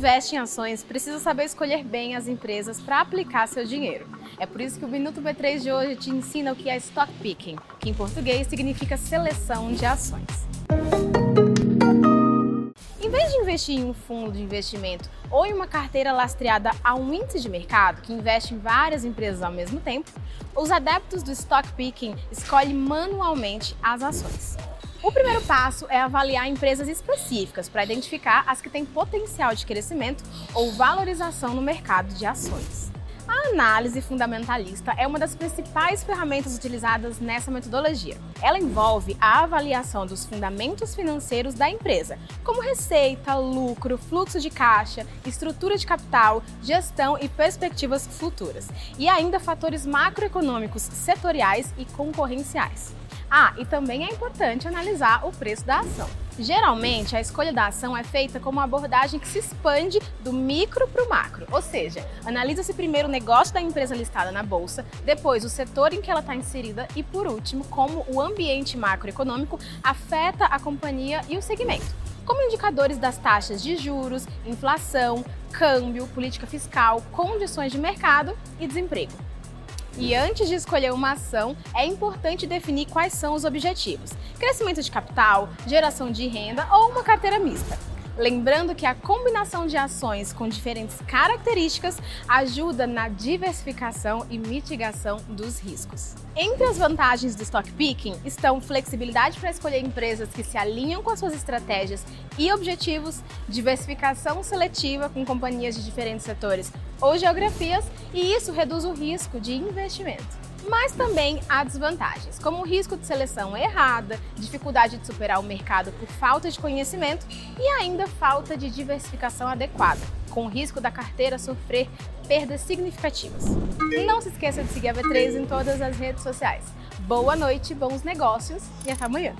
investe em ações precisa saber escolher bem as empresas para aplicar seu dinheiro. É por isso que o Minuto B3 de hoje te ensina o que é stock picking, que em português significa seleção de ações. Em vez de investir em um fundo de investimento ou em uma carteira lastreada a um índice de mercado que investe em várias empresas ao mesmo tempo, os adeptos do stock picking escolhem manualmente as ações. O primeiro passo é avaliar empresas específicas para identificar as que têm potencial de crescimento ou valorização no mercado de ações. A análise fundamentalista é uma das principais ferramentas utilizadas nessa metodologia. Ela envolve a avaliação dos fundamentos financeiros da empresa, como receita, lucro, fluxo de caixa, estrutura de capital, gestão e perspectivas futuras, e ainda fatores macroeconômicos setoriais e concorrenciais. Ah, e também é importante analisar o preço da ação. Geralmente, a escolha da ação é feita com uma abordagem que se expande do micro para o macro, ou seja, analisa-se primeiro o negócio da empresa listada na bolsa, depois o setor em que ela está inserida e, por último, como o ambiente macroeconômico afeta a companhia e o segmento, como indicadores das taxas de juros, inflação, câmbio, política fiscal, condições de mercado e desemprego. E antes de escolher uma ação, é importante definir quais são os objetivos: crescimento de capital, geração de renda ou uma carteira mista. Lembrando que a combinação de ações com diferentes características ajuda na diversificação e mitigação dos riscos. Entre as vantagens do stock picking estão flexibilidade para escolher empresas que se alinham com as suas estratégias e objetivos, diversificação seletiva com companhias de diferentes setores ou geografias, e isso reduz o risco de investimento. Mas também há desvantagens, como o risco de seleção errada, dificuldade de superar o mercado por falta de conhecimento e ainda falta de diversificação adequada, com o risco da carteira sofrer perdas significativas. Não se esqueça de seguir a V3 em todas as redes sociais. Boa noite, bons negócios e até amanhã!